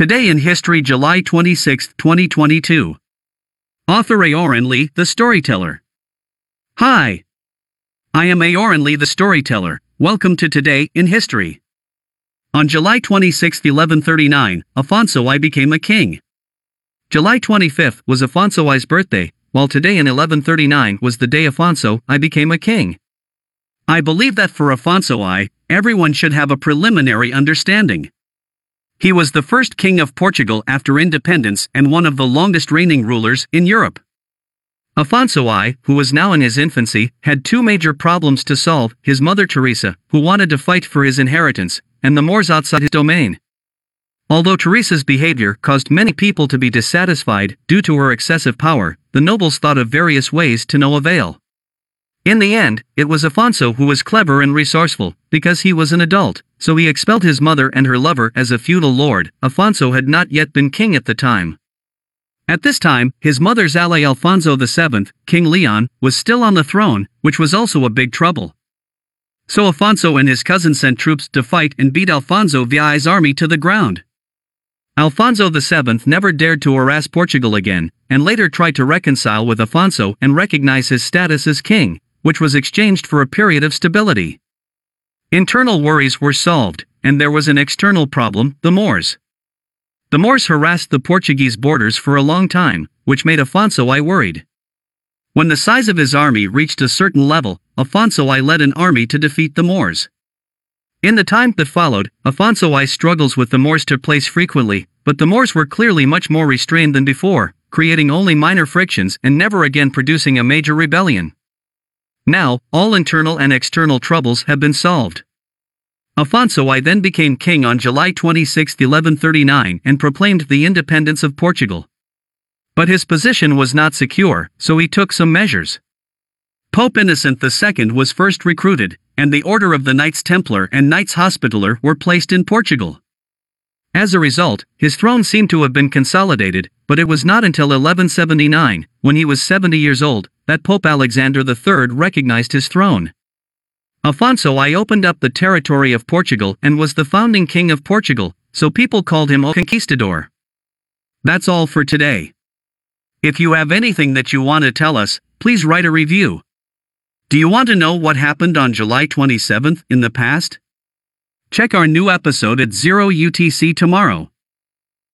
Today in History, July 26, 2022. Author Aoran Li, the storyteller. Hi. I am Aoran Li, the storyteller. Welcome to Today in History. On July 26, 1139, Afonso I became a king. July 25 was Afonso I's birthday, while today in 1139 was the day Afonso I became a king. I believe that for Afonso I, everyone should have a preliminary understanding. He was the first king of Portugal after independence and one of the longest reigning rulers in Europe. Afonso I, who was now in his infancy, had two major problems to solve his mother Teresa, who wanted to fight for his inheritance, and the Moors outside his domain. Although Teresa's behavior caused many people to be dissatisfied due to her excessive power, the nobles thought of various ways to no avail. In the end, it was Afonso who was clever and resourceful, because he was an adult, so he expelled his mother and her lover as a feudal lord. Afonso had not yet been king at the time. At this time, his mother's ally Alfonso VII, King Leon, was still on the throne, which was also a big trouble. So Afonso and his cousin sent troops to fight and beat Alfonso VI's army to the ground. Alfonso VII never dared to harass Portugal again, and later tried to reconcile with Afonso and recognize his status as king, which was exchanged for a period of stability. Internal worries were solved, and there was an external problem the Moors. The Moors harassed the Portuguese borders for a long time, which made Afonso I worried. When the size of his army reached a certain level, Afonso I led an army to defeat the Moors. In the time that followed, Afonso I struggles with the Moors took place frequently, but the Moors were clearly much more restrained than before, creating only minor frictions and never again producing a major rebellion. Now, all internal and external troubles have been solved. Afonso I then became king on July 26, 1139, and proclaimed the independence of Portugal. But his position was not secure, so he took some measures. Pope Innocent II was first recruited, and the Order of the Knights Templar and Knights Hospitaller were placed in Portugal. As a result, his throne seemed to have been consolidated, but it was not until 1179, when he was 70 years old, that Pope Alexander III recognized his throne. Afonso I opened up the territory of Portugal and was the founding king of Portugal, so people called him a conquistador. That's all for today. If you have anything that you want to tell us, please write a review. Do you want to know what happened on July 27th in the past? Check our new episode at 0 UTC tomorrow.